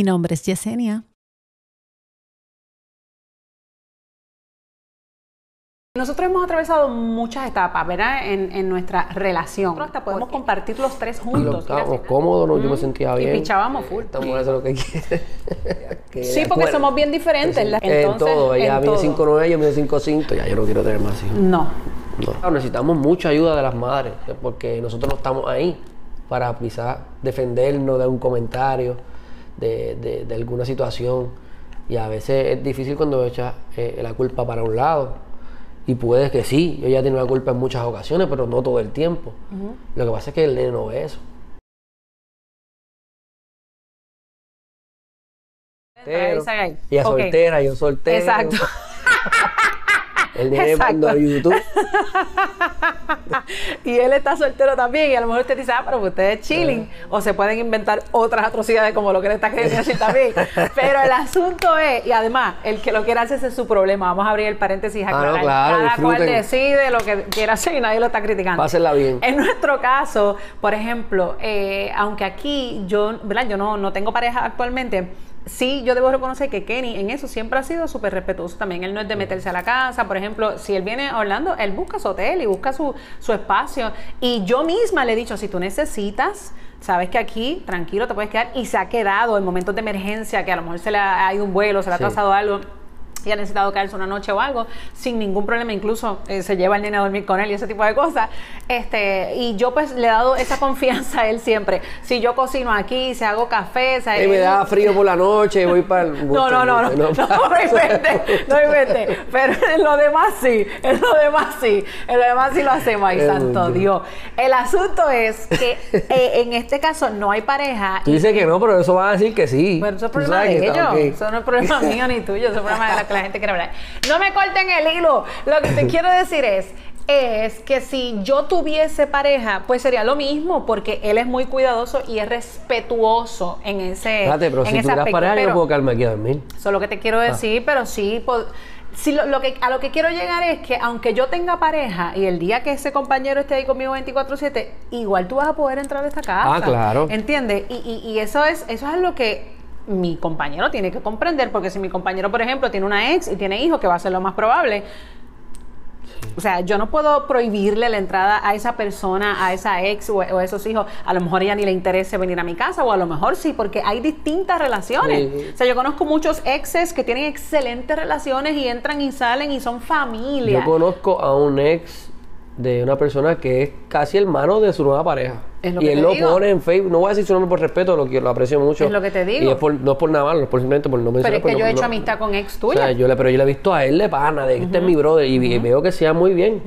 Mi nombre es Yesenia. Nosotros hemos atravesado muchas etapas, ¿verdad? En, en nuestra relación. Nosotros hasta podemos compartir los tres Y lo juntos. estábamos cómodos, ¿no? yo me sentía bien. Y pichábamos full. Esta mujer hace lo que quiere. Sí, porque somos bien diferentes. en Entonces, todo. Ella en mide todo. 5'9", yo mido 5'5", ya yo no quiero tener más hijos. No. No. Claro, Necesitamos mucha ayuda de las madres, porque nosotros no estamos ahí para quizás defendernos de un comentario, de, de- de alguna situación. Y a veces es difícil cuando echas eh, la culpa para un lado. Y puede que sí, ella tiene la culpa en muchas ocasiones, pero no todo el tiempo. Lo que pasa es que el nene no ve eso. Soltero. Ella soltera, yo soltero. Exacto. Exacto. mando a YouTube. y él está soltero también. Y a lo mejor usted dice, ah, pero pues usted es chilling. O se pueden inventar otras atrocidades como lo que le está queriendo decir también. Pero el asunto es, y además, el que lo quiera hacer ese es su problema. Vamos a abrir el paréntesis Ah, no, aclarar. claro, Cada cual disfruten. decide lo que quiera hacer y nadie lo está criticando. Pásenla bien. En nuestro caso, por ejemplo, eh, aunque aquí yo, ¿verdad? Yo no, no tengo pareja actualmente. Sí, yo debo reconocer que Kenny en eso siempre ha sido súper respetuoso también. Él no es de meterse a la casa, por ejemplo, si él viene a Orlando, él busca su hotel y busca su, su espacio. Y yo misma le he dicho, si tú necesitas, sabes que aquí tranquilo te puedes quedar y se ha quedado en momentos de emergencia, que a lo mejor se le ha, ido un vuelo, se le ha Sí. trazado algo y ha necesitado quedarse una noche o algo, sin ningún problema, incluso eh, se lleva el nene a dormir con él y ese tipo de cosas. Este, y yo pues le he dado esa confianza a él siempre. Si yo cocino aquí, si hago café, sea, Y me él- da frío por la noche, voy para el... no, no, no, no, no, no invente, no invente. Pero en lo demás sí, en lo demás sí, en lo demás sí lo hacemos, ay, santo. Dios. El asunto es que eh, en este caso no hay pareja. Tú dices que no, pero eso va a decir que sí. Pero eso es problema de ellos. Eso no es problema mío ni tuyo. Eso es problema de lo que la gente quiere hablar. No me corten el hilo. Lo que te quiero decir es. Es que si yo tuviese pareja, pues sería lo mismo, porque él es muy cuidadoso y es respetuoso en ese, Espérate, pero en si ese tuvieras aspecto. pareja, yo Pero- no puedo quedarme aquí a dormir. eso es lo que te quiero decir, pero sí, sí, lo, lo que, a lo que quiero llegar es que aunque yo tenga pareja y el día que ese compañero esté ahí conmigo 24/7, igual tú vas a poder entrar a esta casa. Ah, claro. ¿Entiendes? Y, y- y eso es eso es lo que mi compañero tiene que comprender, porque si mi compañero, por ejemplo, tiene una ex y tiene hijos, que va a ser lo más probable, o sea, yo no puedo prohibirle la entrada a esa persona, a esa ex o, o a esos hijos. A lo mejor ella ni le interese venir a mi casa, o a lo mejor sí, porque hay distintas relaciones. Sí. O sea, yo conozco muchos exes que tienen excelentes relaciones y entran y salen y son familia. Yo conozco a un ex de una persona que es casi hermano de su nueva pareja. Es lo y que él te lo digo. pone en Facebook. No voy a decir su nombre por respeto, lo, que- lo aprecio mucho. Es lo que te digo. Y es por- no es por nada malo, es por simplemente por no mencionar. Pero es que no- yo he hecho no- amistad con ex O tuyas. sea, yo le, pero yo le he visto a él de pana, de que este es mi brother, y vi- veo que sea muy bien.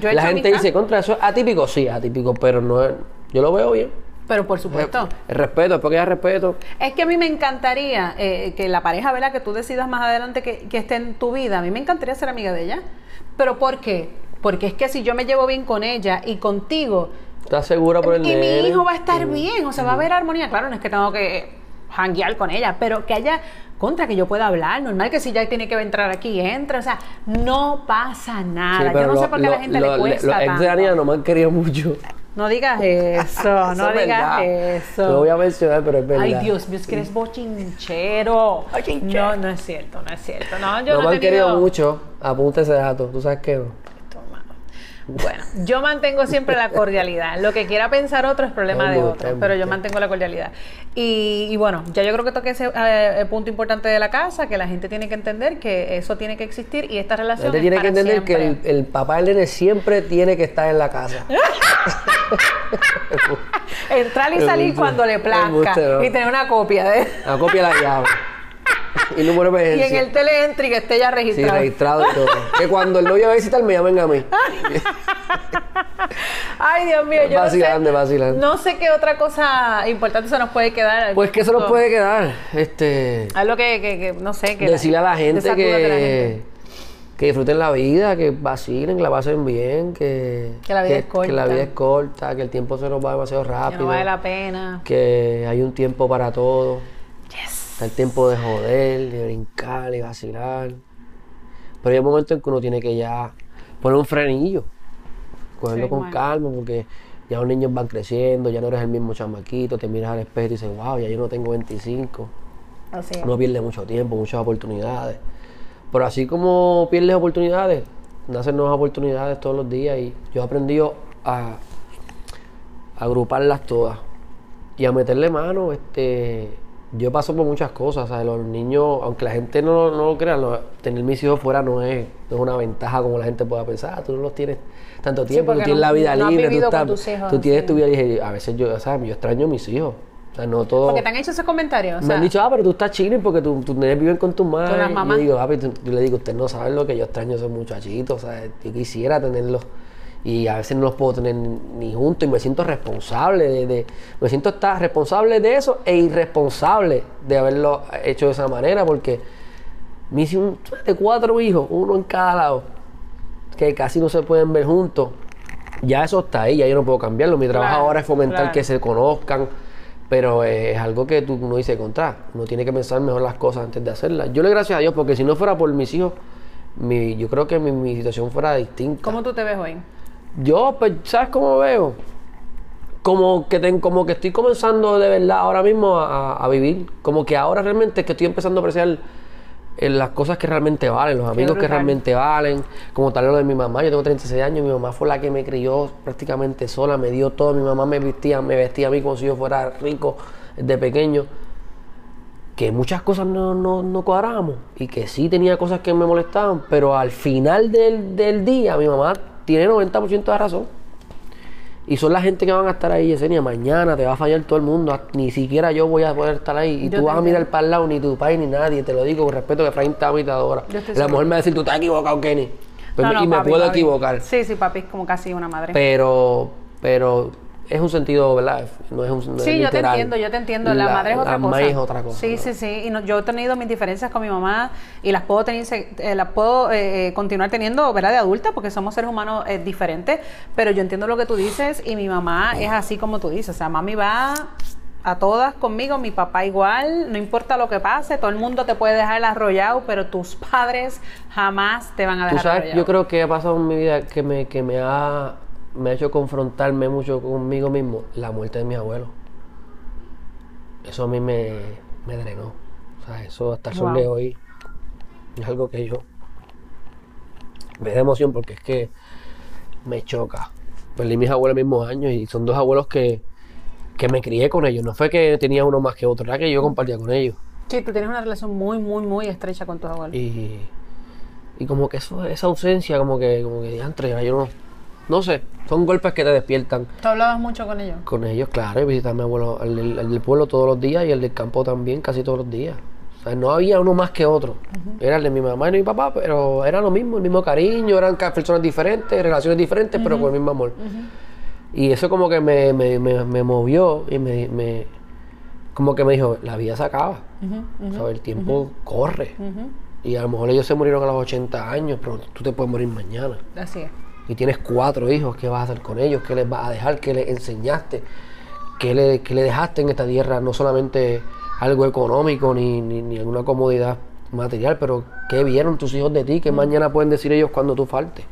Yo he La hecho gente amistad. dice, contra eso es atípico, sí, atípico, pero no es, yo lo veo bien. Pero por supuesto. El respeto, es porque hay respeto. Es que a mí me encantaría eh, que la pareja, ¿verdad? Que tú decidas más adelante que, que esté en tu vida. A mí me encantaría ser amiga de ella. ¿Pero por qué? Porque es que si yo me llevo bien con ella y contigo, ¿Estás segura por el y mi hijo va a estar bien, o sea, va a haber armonía. Claro, no es que tengo que janguear con ella, pero que haya contra que yo pueda hablar. Normal que si ya tiene que entrar aquí, entra. O sea, no pasa nada. Sí, yo no sé por qué a la gente lo- le cuesta Los ex de. Daniela no me han querido mucho. No digas eso, no es digas verdad. eso. Lo voy a mencionar, pero es verdad. Ay, Dios mío, es que eres bochinchero. Bochinchero. No, no es cierto, no es cierto. No, yo no no, me han querido mucho. Apunta ese dato. ¿Tú sabes qué? no? Bueno, yo mantengo siempre la cordialidad. Lo que quiera pensar otro es problema de otro, pero yo mantengo la cordialidad. Y, y bueno, ya yo creo que toqué ese eh, punto importante de la casa, que la gente tiene que entender que eso tiene que existir y esta La relación gente es tiene que entender que el, papá del nene siempre tiene que estar en la casa. Entrar y salir cuando le plazca y tener una copia de... La copia de la llave. Y número de Y en emergencia. el teleentry que esté ya Sí, registrado. registrado y todo. Que cuando el novio va a visitar me llamen a mí. Ay, Dios mío, yo Vacilando, no sé, vacilando. no sé qué otra cosa importante se nos puede quedar. Pues que eso nos puede quedar. Este. Algo que, que, que, no sé, que decirle a la gente la que, que disfruten la vida, que vacilen, que la pasen bien, que, Que la vida es que la corta. vida es corta, que el tiempo se nos va demasiado Que rápido, no vale la pena. que hay un tiempo para todo. Está el tiempo de joder, de brincar y vacilar. Pero hay un momento en que uno tiene que ya poner un frenillo, cogerlo Sí, con calma, porque ya los niños van creciendo, ya no eres el mismo chamaquito, te miras al espejo y dices, wow, ya yo no tengo 25. Así. Uno pierde mucho tiempo, muchas oportunidades. Pero así como pierdes oportunidades, nacen nuevas oportunidades todos los días y yo he aprendido a, a agruparlas todas y a meterle mano. Este, yo paso por muchas cosas, ¿sabes? Los niños, aunque la gente no, no lo crea, no- tener mis hijos fuera no es, no es una ventaja como la gente pueda pensar. Ah, tú no los tienes tanto tiempo, tú tienes no- la vida libre, tú, estás- tus hijos, tú tienes sí. tu vida. Y dije, a veces yo, ¿sabes? Yo extraño a mis hijos. O sea, no todo. Porque te han hecho ese comentario. O Me sea, han dicho, ah, pero tú estás chilling porque tu- tus nenes viven con tu madre. yo digo, ah, pero tú- yo le digo, usted no sabe lo que yo extraño a esos muchachitos. O sea, yo quisiera tenerlos. Y a veces no los puedo tener ni juntos y me siento responsable de, de- me siento estar responsable de eso e irresponsable de haberlo hecho de esa manera porque me hice un de cuatro hijos, uno en cada lado, que casi no se pueden ver juntos. Ya eso está ahí, ya yo no puedo cambiarlo. Mi trabajo Claro, ahora es fomentar claro. que se conozcan, pero eh, es algo que tú uno dice contra. Uno tiene que pensar mejor las cosas antes de hacerlas. Yo le doy gracias a Dios porque si no fuera por mis hijos, mi- yo creo que mi, mi situación fuera distinta. ¿Cómo tú te ves hoy? Yo, pues, ¿sabes cómo veo? Como que, ten- como que estoy comenzando de verdad ahora mismo a, a vivir. Como que ahora realmente es que estoy empezando a apreciar eh, las cosas que realmente valen, los amigos que realmente valen. Como tal lo de mi mamá, yo tengo 36 años, mi mamá fue la que me crió prácticamente sola, me dio todo. Mi mamá me vestía, me vestía a mí como si yo fuera rico desde pequeño. Que muchas cosas no, no, no cuadrábamos y que sí tenía cosas que me molestaban, pero al final del, del día mi mamá tiene 90% de razón. Y son la gente que van a estar ahí, Yesenia. Mañana te va a fallar todo el mundo. Ni siquiera yo voy a poder estar ahí. Y Yo tú te vas a mirar para el lado, ni tu país, ni nadie. Te lo digo con respeto que mitadora. Yo estoy La mujer me va a decir, tú estás equivocado, Kenny. Pues No, no, y me papi, puedo papi. equivocar. Sí, sí, papi, es como casi una madre. Pero, pero es un sentido, ¿verdad? No es un no es Sí, yo te entiendo, yo te entiendo. La, madre es otra la cosa. madre es otra cosa. Sí, ¿no? sí, sí. Y no- yo he tenido mis diferencias con mi mamá y las puedo tener, eh, las puedo eh, eh, continuar teniendo, ¿verdad? De adulta, porque somos seres humanos eh, diferentes. Pero yo entiendo lo que tú dices y mi mamá es así como tú dices. O sea, mami va a todas conmigo, mi papá igual, no importa lo que pase, todo el mundo te puede dejar arrollado, pero tus padres jamás te van a Tú dejar sabes, arrollado. yo creo que ha pasado en mi vida que me, que me ha me ha hecho confrontarme mucho conmigo mismo la muerte de mis abuelos. Eso a mí me, me drenó. O sea, eso hasta el sol de hoy es algo que yo me da emoción porque es que me choca. Perdí mis abuelos mismos años y son dos abuelos que, que me crié con ellos. No fue que tenía uno más que otro, era que yo compartía con ellos. Sí, tú tienes una relación muy, muy, muy estrecha con tus abuelos. Y, y como que eso, esa ausencia, como que, como que diantre, yo no, no sé, son golpes que te despiertan. ¿Tú hablabas mucho con ellos? Con ellos, claro, y visitar a mi abuelo, el, del- el del pueblo todos los días y el del campo también, casi todos los días. O sea, no había uno más que otro. Era el de mi mamá y de mi papá, pero era lo mismo, el mismo cariño, eran personas diferentes, relaciones diferentes, pero con el mismo amor. Y eso como que me, me, me, me movió y me, me- como que me dijo, la vida se acaba. ¿sabes? El tiempo corre. Y a lo mejor ellos se murieron a los 80 años, pero tú te puedes morir mañana. Así es. Y tienes cuatro hijos, ¿qué vas a hacer con ellos? ¿Qué les vas a dejar? ¿Qué les enseñaste? ¿Qué le, qué le dejaste en esta tierra? No solamente algo económico ni, ni, ni alguna comodidad material, pero ¿qué vieron tus hijos de ti? ¿Qué mañana pueden decir ellos cuando tú faltes?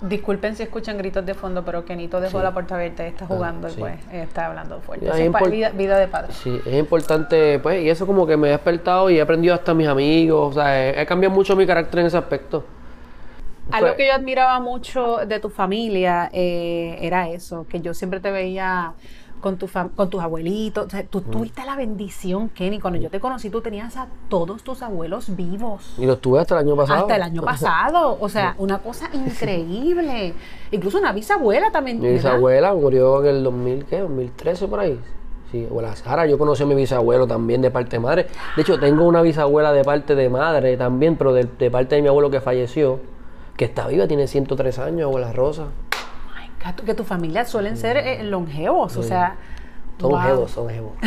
Disculpen si escuchan gritos de fondo, pero Kenito dejó la puerta abierta y está jugando Ah, sí. y pues eh, está hablando fuerte. Es import- vida, vida de padre. Sí, es importante, pues, y eso como que me ha despertado y he aprendido hasta mis amigos, o sea, he, he cambiado mucho mi carácter en ese aspecto. Algo que yo admiraba mucho de tu familia eh, era eso, que yo siempre te veía con, tu con tus abuelitos. O sea, Mm. tú tuviste la bendición, Kenny. Cuando yo te conocí, tú tenías a todos tus abuelos vivos. Y los tuve hasta el año pasado. Hasta el año pasado. O sea, una cosa increíble. Incluso una bisabuela también. Mi ¿verdad? bisabuela murió en el 2000, ¿qué? 2013 por ahí. Sí, abuela Sara. Yo conocí a mi bisabuelo también de parte de madre. De hecho, tengo una bisabuela de parte de madre también, pero de, de parte de mi abuelo que falleció, que está viva, tiene 103 años, abuela Rosa. Ay, que tu- que tu familia suelen ser eh, longevos. O sea. Son wow. jevos, son jevos.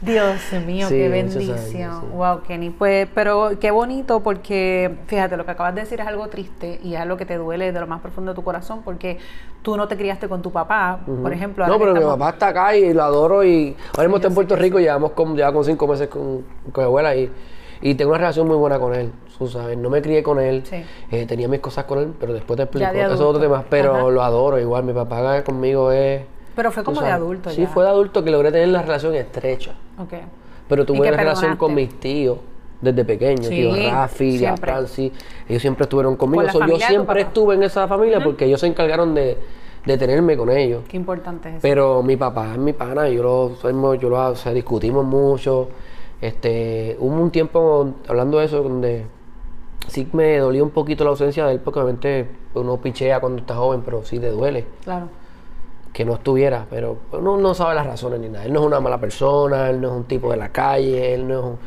Dios mío, Sí, qué bendición. años, sí. Wow, Kenny. Pues, pero qué bonito porque, fíjate, lo que acabas de decir es algo triste y es algo que te duele de lo más profundo de tu corazón porque tú no te criaste con tu papá, por ejemplo. No, pero mi papá está acá y lo adoro y ahora mismo está en Puerto Rico, llevamos con, lleva con cinco meses con, con mi abuela y, y tengo una relación muy buena con él, tú sabes, no me crié con él, Sí. eh, tenía mis cosas con él, pero después te explico, de eso es otro tema, pero Ajá. lo adoro igual, mi papá conmigo es Pero fue como de adulto Sí, ya. fue de adulto que logré tener la relación estrecha. Ok. Pero ¿Y tuve una relación con mis tíos desde pequeño, Sí, tío Rafi. Francis, ellos siempre estuvieron conmigo. Con So, yo siempre estuve en esa familia porque ellos se encargaron de, de tenerme con ellos. Qué importante es eso. Pero mi papá es mi pana, yo lo, yo lo, o sea, discutimos mucho. Este, hubo un tiempo hablando de eso donde sí me dolió un poquito la ausencia de él porque obviamente uno pichea cuando está joven, pero sí te duele Claro. que no estuviera, pero uno no sabe las razones ni nada. Él no es una mala persona, él no es un tipo de la calle, él no es un...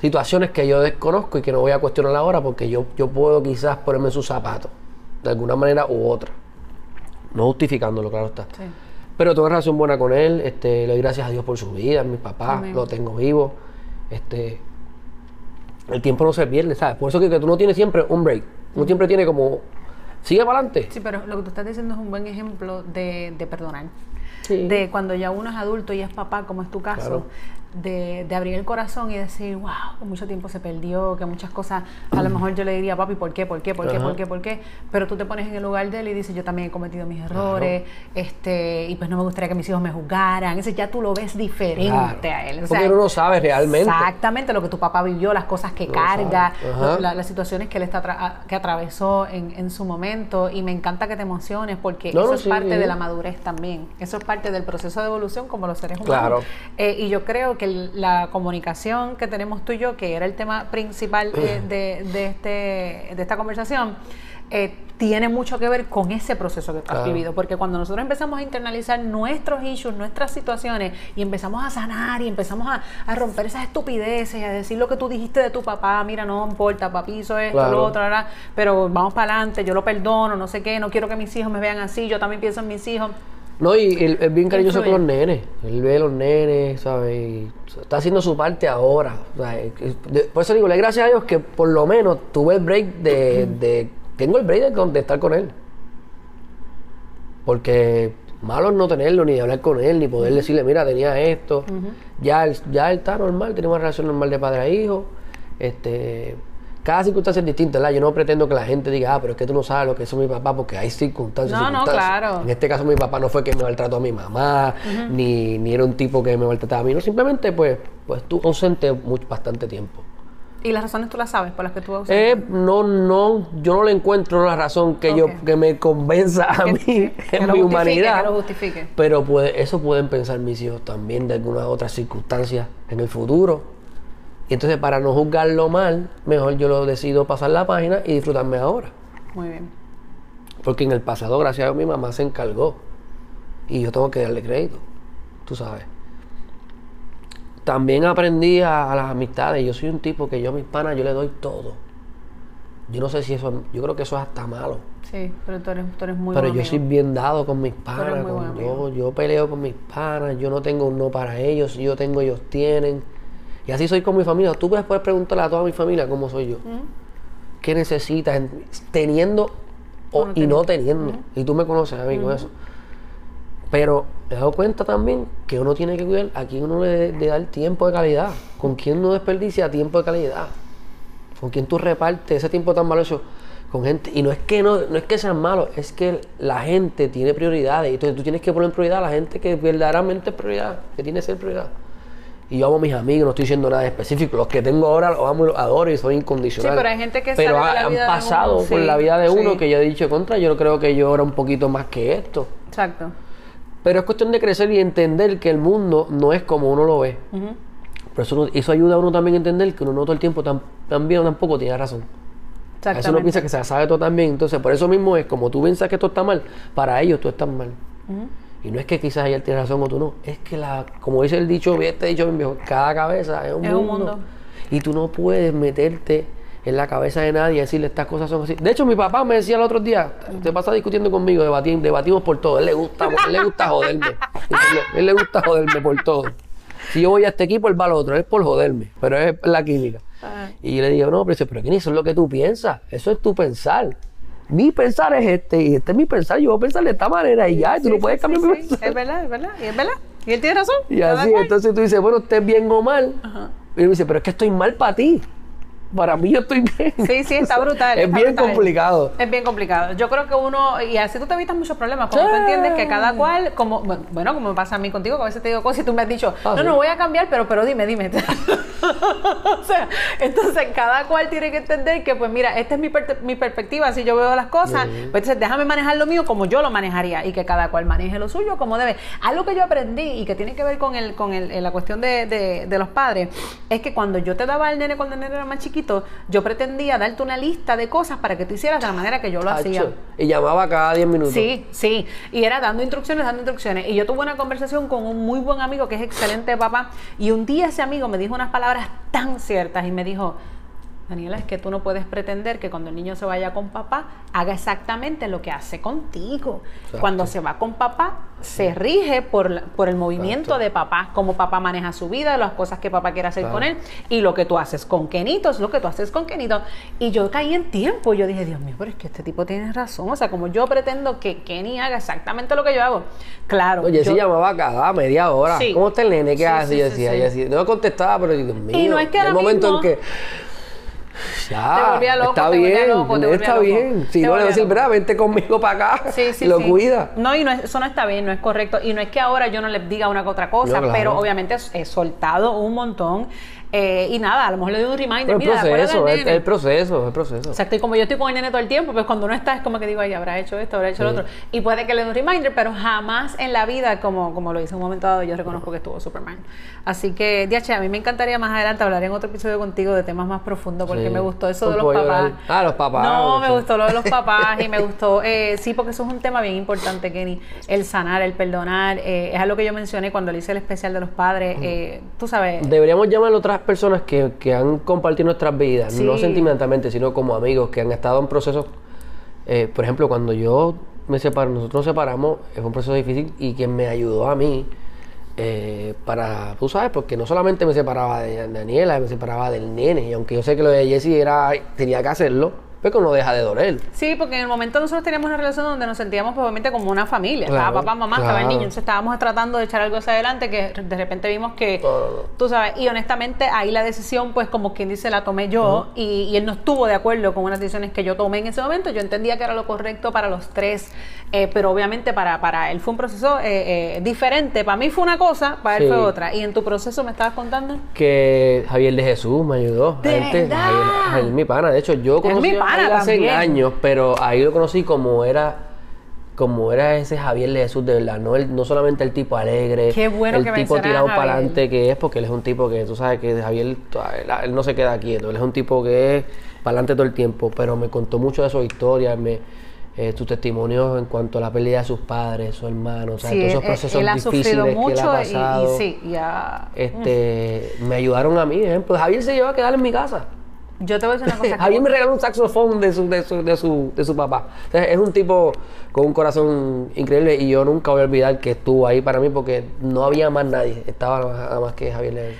Situaciones que yo desconozco y que no voy a cuestionar ahora porque yo, yo puedo quizás ponerme en sus zapatos, de alguna manera u otra. No justificándolo, claro está. Sí. Pero una relación buena con él, este, le doy gracias a Dios por su vida, mi papá, Amén. lo tengo vivo. Este, el tiempo no se pierde, ¿sabes? Por eso que, que tú no tienes siempre un break. Uno siempre tiene como, sigue para adelante. Sí, pero lo que tú estás diciendo es un buen ejemplo de, de perdonar. Sí. De cuando ya uno es adulto y es papá, como es tu caso, Claro. De, de abrir el corazón y decir, wow, que mucho tiempo se perdió, que muchas cosas, a lo mejor yo le diría, papi, ¿por qué? ¿Por qué? ¿Por qué? Ajá. ¿Por qué? ¿Por qué? Pero tú te pones en el lugar de él y dices, yo también he cometido mis errores, este, y pues no me gustaría que mis hijos me juzgaran. Ese ya tú lo ves diferente Claro. a él. O Porque uno no sabe realmente. Exactamente lo que tu papá vivió, las cosas que No carga, lo- la- las situaciones que él está que atravesó en, en su momento. Y me encanta que te emociones porque No, eso no, es sí, parte sí. de la madurez también. Eso es parte del proceso de evolución como los seres humanos. Claro. Eh, y yo creo que el- la comunicación que tenemos tú y yo, que era el tema principal eh, de, de este, de esta conversación, eh, tiene mucho que ver con ese proceso que tú has Claro. vivido. Porque cuando nosotros empezamos a internalizar nuestros issues, nuestras situaciones, y empezamos a sanar y empezamos a, a romper esas estupideces, y a decir lo que tú dijiste de tu papá, mira, no importa, papi hizo esto, Claro. lo otro, pero vamos para adelante, yo lo perdono, no sé qué, no quiero que mis hijos me vean así, yo también pienso en mis hijos. No, y él es bien cariñoso con los nenes. Él ve a los nenes, ¿sabes? Y está haciendo su parte ahora. Por eso digo, le gracias a Dios que por lo menos tuve el break de. de- tengo el break de, de estar con él. Porque malo es no tenerlo, ni hablar con él, ni poder decirle, mira, tenía esto. ya, él, ya él está normal, tenemos una relación normal de padre a hijo. Este, cada circunstancia es distinta, ¿verdad? Yo no pretendo que la gente diga, ah, pero es que tú no sabes lo que es mi papá, porque hay circunstancias. No, no, circunstancias. claro. En este caso, mi papá no fue que me maltrató a mi mamá, ni, ni era un tipo que me maltrataba a mí, no, simplemente, pues, pues tú ausente mucho, bastante tiempo. Y las razones tú las sabes por las que tú Eh, no, no, yo no le encuentro una razón que yo que me convenza a mí que en mi humanidad. que lo justifique. Pero puede, eso pueden pensar mis hijos también de algunas otras circunstancias en el futuro. Y entonces para no juzgarlo mal, mejor yo lo decido pasar la página y disfrutarme ahora. Muy bien. Porque en el pasado, gracias a Dios, mi mamá se encargó. Y yo tengo que darle crédito. Tú sabes. También aprendí a, a las amistades. Yo soy un tipo que yo a mis panas yo le doy todo. Yo no sé si eso, yo creo que eso es hasta malo. Sí, pero tú eres, tú eres muy Pero buen yo amigo. soy bien dado con mis panas. con- yo, yo peleo con mis panas. Yo no tengo un no para ellos. Si yo tengo, ellos tienen. Y así soy con mi familia. Tú puedes poder preguntarle a toda mi familia cómo soy yo. ¿Qué necesitas? en- Teniendo o- no y no teniendo. Y tú me conoces a mí con eso. Pero he dado cuenta también que uno tiene que cuidar a quién uno le, le da el tiempo de calidad. Con quién uno desperdicia tiempo de calidad. Con quién tú repartes ese tiempo tan valioso con gente. Y no es que no, no es que sean malos, es que la gente tiene prioridades. Y entonces tú tienes que poner en prioridad a la gente que verdaderamente es prioridad, que tiene que ser prioridad. Y yo amo a mis amigos, no estoy diciendo nada específico. Los que tengo ahora los amo y los adoro y son incondicionales. Sí, pero hay gente que Pero de la han vida de pasado por sí, la vida de uno sí. que yo he dicho contra. Yo creo que yo era un poquito más que esto. Exacto. Pero es cuestión de crecer y entender que el mundo no es como uno lo ve. Ujú. Pero eso, no- eso ayuda a uno también a entender que uno no todo el tiempo también o tampoco tiene razón. A veces uno piensa que se sabe todo también. Entonces, por eso mismo es como tú piensas que esto está mal, para ellos tú estás mal. Y no es que quizás él tiene razón o tú no. Es que, la, como dice el dicho, este dicho viejo, cada cabeza es un, Es un mundo. Y tú no puedes meterte en la cabeza de nadie y decirle estas cosas son así. De hecho, mi papá me decía el otro día, te pasa discutiendo conmigo, debatimos, debatimos por todo. Él le gusta, él le gusta joderme. él le gusta joderme por todo. Si yo voy a este equipo, él va al otro. Es por joderme, pero es la química. Ah. Y yo le digo, no, pero, dice, pero eso es lo que tú piensas. Eso es tu pensar. Mi pensar es este y este es mi pensar. Yo voy a pensar de esta manera y ya, y tú no Sí, puedes sí, cambiar sí, mi sí. pensar. Es verdad, es verdad. Y es verdad. Y él tiene razón. Y así, entonces tú dices, bueno, estés bien o mal. Ajá. Y él me dice, pero es que estoy mal para ti. para mí yo estoy bien. Sí, sí, está brutal. es está bien brutal. complicado. Es bien complicado. Yo creo que uno, y así tú te evitas muchos problemas, cuando tú Sí. entiendes que cada cual, como, bueno, como me pasa a mí contigo, que a veces te digo cosas y tú me has dicho, Ah, no, sí. no voy a cambiar, pero, pero dime, dime. o sea, entonces cada cual tiene que entender que, pues mira, esta es mi, per- mi perspectiva, así yo veo las cosas, pues entonces déjame manejar lo mío como yo lo manejaría y que cada cual maneje lo suyo como debe. Algo que yo aprendí y que tiene que ver con, el, con el, en la cuestión de, de- de los padres es que cuando yo te daba al nene cuando el nene era más chiquito, yo pretendía darte una lista de cosas para que tú hicieras de la manera que yo lo hacía. Y llamaba cada 10 minutos. Sí, sí. Y era dando instrucciones, dando instrucciones. Y yo tuve una conversación con un muy buen amigo que es excelente papá. Y un día ese amigo me dijo unas palabras tan ciertas y me dijo, Daniela, es que tú no puedes pretender que cuando el niño se vaya con papá haga exactamente lo que hace contigo. Exacto. Cuando se va con papá, se rige por, por el movimiento Exacto. de papá, cómo papá maneja su vida, las cosas que papá quiere hacer Claro. con él. Y lo que tú haces con Kenito es lo que tú haces con Kenito. Y yo caí en tiempo. Yo dije, Dios mío, pero es que este tipo tiene razón. O sea, como yo pretendo que Kenny haga exactamente lo que yo hago. Claro. Oye, yo- sí llamaba cada media hora. Sí. ¿Cómo está el nene? ¿Qué Sí, hace? sí, yo decía, yo decía, no contestaba, pero Dios mío. no es que el momento mismo- en que. Ya, Te volvía loco, está te volvía bien, loco, te volvía está loco. bien. Si Te no le voy a decir, verá, vente conmigo para acá. Sí, sí, lo sí. cuida. No, y no es- eso no está bien, no es correcto. Y no es que ahora yo no le diga una que otra cosa, No, claro. pero obviamente he soltado un montón. Eh, y nada, a lo mejor le doy un reminder. Pero el Mira, proceso, nene. el proceso, es el proceso. Exacto, y como yo estoy con el nene todo el tiempo, pues cuando no está es como que digo, ay, habrá hecho esto, habrá hecho lo otro. Y puede que le dé un reminder, pero jamás en la vida, como, como lo hice en un momento dado, yo reconozco que estuvo Superman. Así que, DH, a mí me encantaría más adelante hablar en otro episodio contigo de temas más profundos, porque Sí. me gustó eso de los papás. llorar. Ah, los papás, No, me gustó lo de los papás y me gustó, eh, sí, porque eso es un tema bien importante, Kenny, el sanar, el perdonar. eh, es algo que yo mencioné cuando le hice el especial de los padres. eh, tú sabes, Deberíamos llamar a otras personas que, que han compartido nuestras vidas, no sentimentalmente, sino como amigos, que han estado en procesos. eh, por ejemplo, cuando yo me separo, nosotros nos separamos, fue un proceso difícil y quien me ayudó a mí eh, para, tú sabes, porque no solamente me separaba de Daniela, me separaba del nene, y aunque yo sé que lo de Jesse era, tenía que hacerlo, pero no deja de doler. Sí, porque en el momento nosotros teníamos una relación donde nos sentíamos pues, obviamente como una familia. estaba papá, mamá, estaba el niño. Entonces estábamos tratando de echar algo hacia adelante que de repente vimos que, No, no, no. tú sabes, y honestamente ahí la decisión, pues como quien dice, la tomé yo y, y él no estuvo de acuerdo con unas decisiones que yo tomé en ese momento. Yo entendía que era lo correcto para los tres, eh, pero obviamente para, para él fue un proceso eh, eh, diferente. Para mí fue una cosa, para él Sí. fue otra. ¿Y en tu proceso me estabas contando? que Javier de Jesús me ayudó. ¿De? Javier, mi pana. De hecho, yo conocí mi a pana Hace años, pero ahí lo conocí como era como era ese Javier de Jesús de verdad, no el- no solamente el tipo alegre, Qué bueno el que tipo tirado para adelante que es, porque él es un tipo que tú sabes que Javier, él, él no se queda quieto, él es un tipo que es para adelante todo el tiempo, pero me contó mucho de su historia, me, eh, sus testimonios en cuanto a la pérdida de sus padres, su hermano, o sea, Sí, todos esos él- procesos él ha difíciles que él ha y- y, pasado. sí, ya. Este, me ayudaron a mí, ejemplo. Javier se llevó a quedar en mi casa. Yo te voy a decir una cosa. Javier me regaló un saxofón de su, de su, de su, de su papá. Es un tipo con un corazón increíble y yo nunca voy a olvidar que estuvo ahí para mí porque no había más nadie. Estaba nada más que Javier León.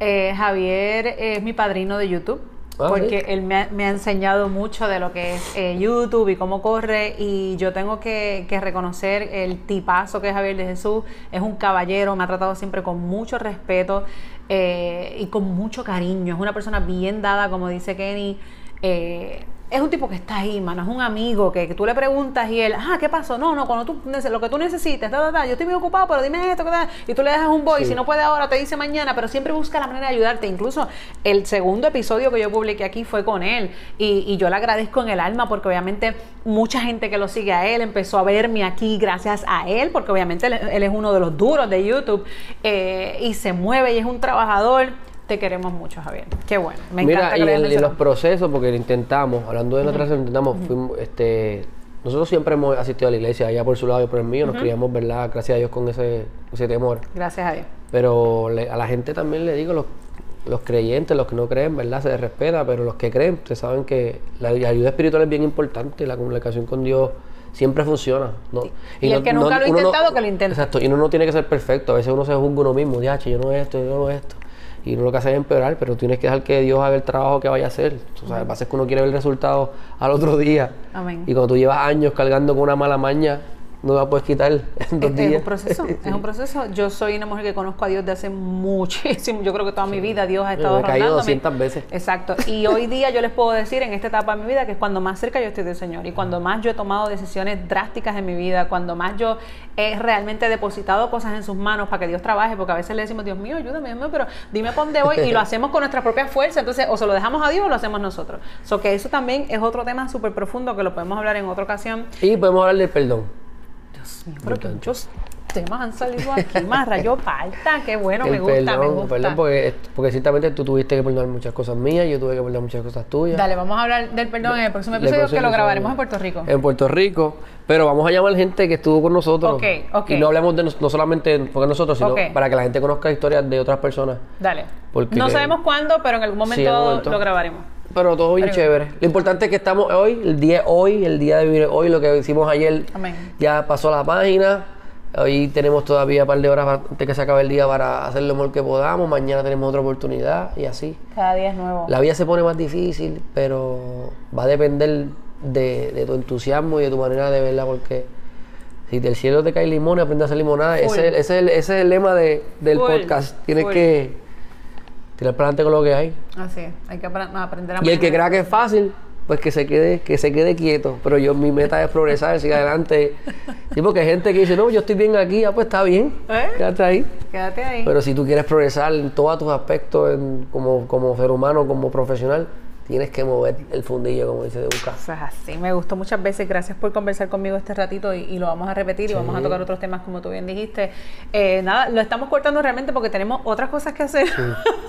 Eh, Javier es mi padrino de YouTube. Ah, porque ¿sí? él me ha, me ha enseñado mucho de lo que es eh, YouTube y cómo corre y yo tengo que, que reconocer el tipazo que es Javier de Jesús. Es un caballero, me ha tratado siempre con mucho respeto eh, y con mucho cariño. Es una persona bien dada, como dice Kenny. Eh, es un tipo que está ahí, mano, es un amigo que, que tú le preguntas y él, ah, ¿qué pasó? No, no, cuando tú, lo que tú necesites, ta, ta, ta, yo estoy muy ocupado, pero dime esto, ¿qué tal? y tú le dejas un voice, Sí. si no puede ahora, te dice mañana, pero siempre busca la manera de ayudarte. Incluso el segundo episodio que yo publiqué aquí fue con él y, y yo le agradezco en el alma porque obviamente mucha gente que lo sigue a él empezó a verme aquí gracias a él, porque obviamente él, él es uno de los duros de YouTube eh, y se mueve y es un trabajador. Te queremos mucho, Javier. Qué bueno. Me Mira, encanta y que en, en los procesos, porque lo intentamos, hablando de nuestra relación, intentamos, fuimos, este, nosotros siempre hemos asistido a la iglesia, ella por su lado y por el mío, nos criamos, ¿verdad? Gracias a Dios con ese, ese temor. Gracias a Dios. Pero le- a la gente también le digo, los, los creyentes, los que no creen, ¿verdad? Se les respeta, pero los que creen, ustedes saben que la ayuda espiritual es bien importante, la comunicación con Dios siempre funciona. ¿no? Y el que nunca lo ha intentado, que lo intente. Exacto, y uno no tiene que ser perfecto, a veces uno se juzga uno mismo, ya, yo no esto, yo no esto. Y uno lo que hace es empeorar, pero tienes que dejar que Dios haga el trabajo que vaya a hacer. O sea, lo que pasa es que uno quiere ver el resultado al otro día. Amén. Y cuando tú llevas años cargando con una mala maña, no la puedes quitar en dos días. es un proceso, es un proceso. Yo soy una mujer que conozco a Dios de hace muchísimo, yo creo que toda mi vida Dios ha estado me he caído rondándome. 200 veces. Exacto. Y hoy día yo les puedo decir en esta etapa de mi vida que es cuando más cerca yo estoy del Señor y cuando más yo he tomado decisiones drásticas en mi vida, cuando más yo he realmente depositado cosas en sus manos para que Dios trabaje, porque a veces le decimos, Dios mío, ayúdame, Dios mío, pero dime para dónde voy y lo hacemos con nuestra propia fuerza, entonces o se lo dejamos a Dios o lo hacemos nosotros. So que eso también es otro tema súper profundo que lo podemos hablar en otra ocasión. Y podemos hablar del perdón. Dios mío, pero que muchos temas han salido aquí, más rayo falta, qué bueno, me gusta, perdón, me gusta. perdón, porque, porque ciertamente tú tuviste que perdonar muchas cosas mías, yo tuve que perdonar muchas cosas tuyas. Dale, vamos a hablar del perdón en el próximo episodio próximo que lo grabaremos en. Puerto Rico. En Puerto Rico. Pero vamos a llamar gente que estuvo con nosotros. Ok, ok. Y no hablemos de no solamente porque nosotros, sino para que la gente conozca historias de otras personas. Dale. Porque no sabemos cuándo, pero en algún momento, Sí, en algún momento. lo grabaremos. Pero todo bien Pero- chévere. Lo importante es que estamos hoy, el día hoy, el día de vivir hoy, lo que hicimos ayer Amén. ya pasó la página. Hoy tenemos todavía un par de horas antes que se acabe el día para hacer lo mejor que podamos. Mañana tenemos otra oportunidad y así. Cada día es nuevo. La vida se pone más difícil, pero va a depender de, de tu entusiasmo y de tu manera de verla, porque si del cielo te cae limón, aprende a hacer limonada. Ese, es el- ese ese es el lema de- del Full, podcast. Tienes full. que tirar para adelante con lo que hay. Así es, hay que apre- aprender a Y el que crea que es fácil, pues que se quede, que se quede quieto. Pero yo mi meta es progresar, seguir adelante. Sí, porque hay gente que dice, no, yo estoy bien aquí, ah, pues está bien. ¿Eh? Quédate ahí. Quédate ahí. Pero si tú quieres progresar en todos tus aspectos en- como, como ser humano, como profesional, tienes que mover el fundillo, como dice Duca. Eso es así, me gustó muchas veces. Gracias por conversar conmigo este ratito y, y lo vamos a repetir y vamos a tocar otros temas como tú bien dijiste. Eh, nada, lo estamos cortando realmente porque tenemos otras cosas que hacer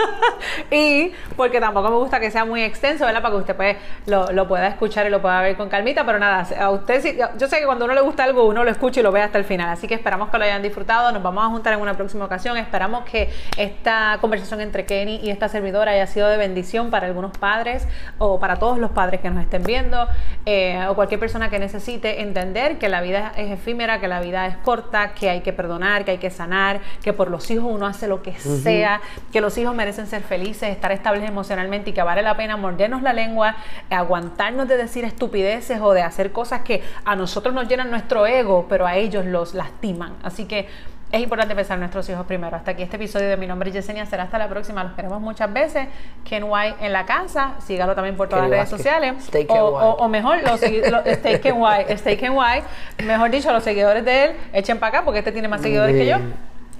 y porque tampoco me gusta que sea muy extenso, ¿verdad? Para que usted pues, lo, lo pueda escuchar y lo pueda ver con calmita, pero nada, a usted sí, yo sé que cuando uno le gusta algo uno lo escucha y lo ve hasta el final, así que esperamos que lo hayan disfrutado, nos vamos a juntar en una próxima ocasión, esperamos que esta conversación entre Kenny y esta servidora haya sido de bendición para algunos padres o para todos los padres que nos estén viendo eh, o cualquier persona que necesite entender que la vida es efímera, que la vida es corta, que hay que perdonar, que hay que sanar, que por los hijos uno hace lo que sea, que los hijos merecen ser felices, estar estables emocionalmente y que vale la pena mordernos la lengua, aguantarnos de decir estupideces o de hacer cosas que a nosotros nos llenan nuestro ego, pero a ellos los lastiman. Así que es importante pensar en nuestros hijos primero. Hasta aquí este episodio de Mi Nombre es Yesenia. Será hasta la próxima. Los queremos muchas veces. Ken White en la casa. Sígalo también por todas Kenny las redes sociales. Stay O, Ken o- o mejor, los, los- Stay Ken White. Stay Ken White. Mejor dicho, los seguidores de él, echen para acá porque este tiene más seguidores que yo. Sí.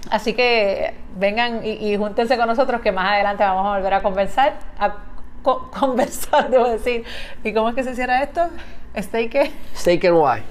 Así que vengan y, y júntense con nosotros que más adelante vamos a volver a conversar. A co- conversar, debo decir. ¿Y cómo es que se cierra esto? Stay que. Steak and White.